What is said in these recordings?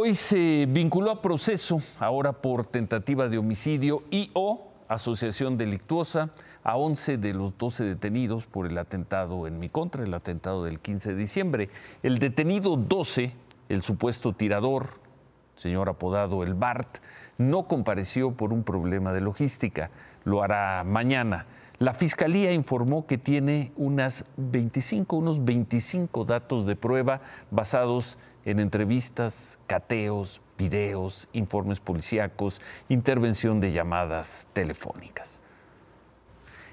Hoy se vinculó a proceso, ahora por tentativa de homicidio y o asociación delictuosa, a 11 de los 12 detenidos por el atentado en mi contra, el atentado del 15 de diciembre. El detenido 12, el supuesto tirador, señor apodado el BART, no compareció por un problema de logística. Lo hará mañana. La fiscalía informó que tiene unas 25, unos 25 datos de prueba basados en entrevistas, cateos, videos, informes policíacos, intervención de llamadas telefónicas.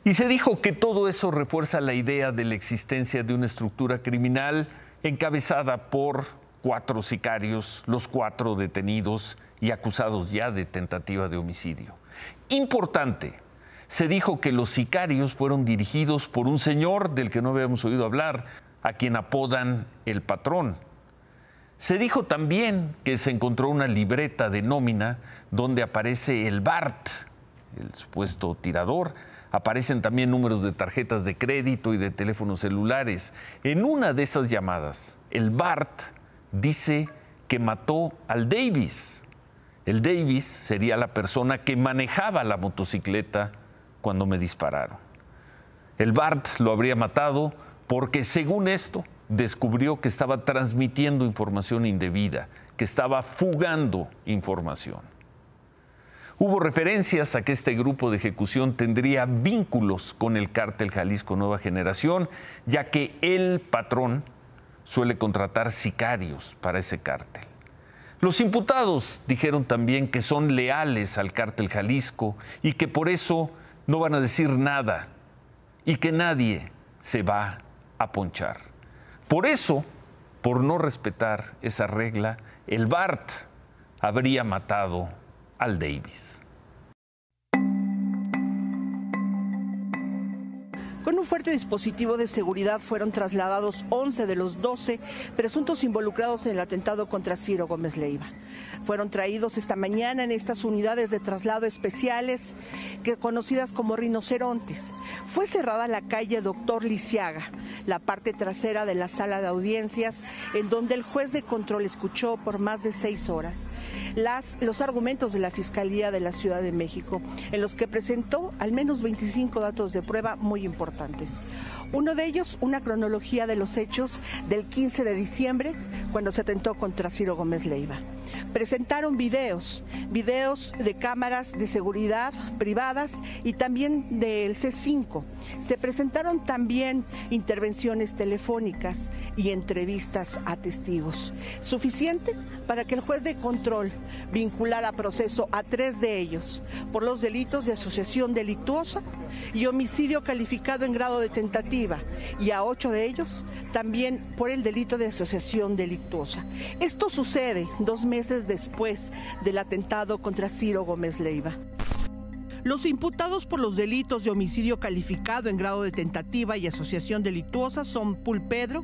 Y se dijo que todo eso refuerza la idea de la existencia de una estructura criminal encabezada por cuatro sicarios, los cuatro detenidos y acusados ya de tentativa de homicidio. Importante, se dijo que los sicarios fueron dirigidos por un señor del que no habíamos oído hablar, a quien apodan el patrón, se dijo también que se encontró una libreta de nómina donde aparece el BART, el supuesto tirador. Aparecen también números de tarjetas de crédito y de teléfonos celulares. En una de esas llamadas, el BART dice que mató al Davis. El Davis sería la persona que manejaba la motocicleta cuando me dispararon. El BART lo habría matado porque, según esto, descubrió que estaba transmitiendo información indebida, que estaba fugando información. Hubo referencias a que este grupo de ejecución tendría vínculos con el cártel Jalisco Nueva Generación, ya que el patrón suele contratar sicarios para ese cártel. Los imputados dijeron también que son leales al cártel Jalisco y que por eso no van a decir nada y que nadie se va a ponchar. Por eso, por no respetar esa regla, el Bart habría matado al Davis. Con un fuerte dispositivo de seguridad fueron trasladados 11 de los 12 presuntos involucrados en el atentado contra Ciro Gómez Leiva. Fueron traídos esta mañana en estas unidades de traslado especiales que conocidas como rinocerontes. Fue cerrada la calle Doctor Lisiaga, la parte trasera de la sala de audiencias, en donde el juez de control escuchó por más de seis horas los argumentos de la Fiscalía de la Ciudad de México, en los que presentó al menos 25 datos de prueba muy importantes. Uno de ellos, una cronología de los hechos del 15 de diciembre, cuando se atentó contra Ciro Gómez Leiva. Presentaron videos, videos de cámaras de seguridad privadas y también del C5. Se presentaron también intervenciones telefónicas y entrevistas a testigos. Suficiente para que el juez de control vinculara a proceso a tres de ellos por los delitos de asociación delictuosa y homicidio calificado en grado de tentativa y a ocho de ellos también por el delito de asociación delictuosa. Esto sucede dos meses después del atentado contra Ciro Gómez Leiva. Los imputados por los delitos de homicidio calificado en grado de tentativa y asociación delictuosa son Pul Pedro,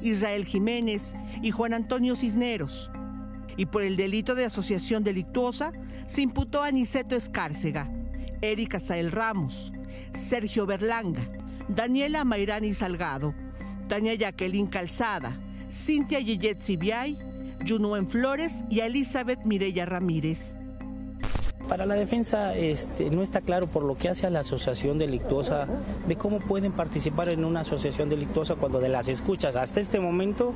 Israel Jiménez y Juan Antonio Cisneros. Y por el delito de asociación delictuosa se imputó a Niceto Escárcega, Erika Sael Ramos, Sergio Berlanga, Daniela Mayrani Salgado, Tania Jacqueline Calzada, Cintia Yeyet Sibiay, Junuen Flores y Elizabeth Mireya Ramírez. Para la defensa este, no está claro por lo que hace a la asociación delictuosa de cómo pueden participar en una asociación delictuosa cuando de las escuchas. Hasta este momento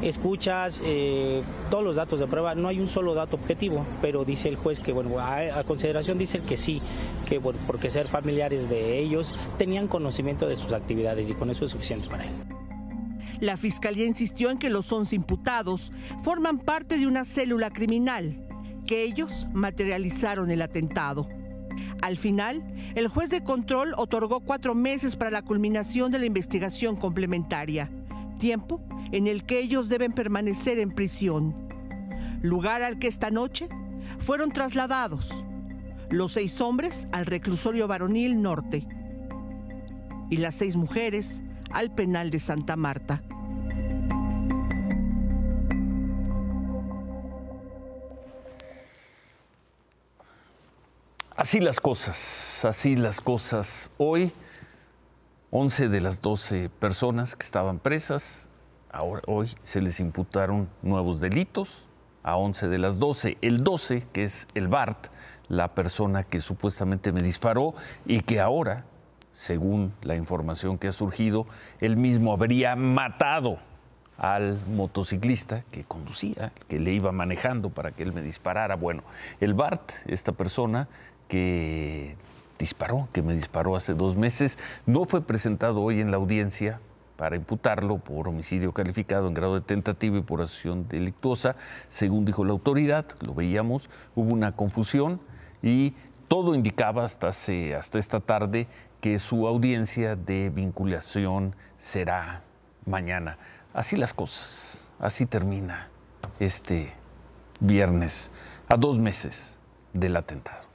escuchas eh, todos los datos de prueba, no hay un solo dato objetivo, pero dice el juez que bueno, a, consideración dice que sí, que bueno, porque ser familiares de ellos tenían conocimiento de sus actividades y con eso es suficiente para él. La fiscalía insistió en que los 11 imputados forman parte de una célula criminal que ellos materializaron el atentado. Al final, el juez de control otorgó cuatro meses para la culminación de la investigación complementaria, tiempo en el que ellos deben permanecer en prisión, lugar al que esta noche fueron trasladados los seis hombres al reclusorio varonil norte y las seis mujeres al penal de Santa Marta. Así las cosas, así las cosas. Hoy, 11 de las 12 personas que estaban presas, hoy se les imputaron nuevos delitos, a 11 de las 12. El 12, que es el BART, la persona que supuestamente me disparó y que ahora, según la información que ha surgido, él mismo habría matado al motociclista que conducía, que le iba manejando para que él me disparara. Bueno, el BART, esta persona que disparó, que me disparó hace dos meses, no fue presentado hoy en la audiencia para imputarlo por homicidio calificado en grado de tentativa y por asociación delictuosa. Según dijo la autoridad, lo veíamos, hubo una confusión y todo indicaba hasta, hasta esta tarde que su audiencia de vinculación será mañana. Así las cosas, así termina este viernes, a dos meses del atentado.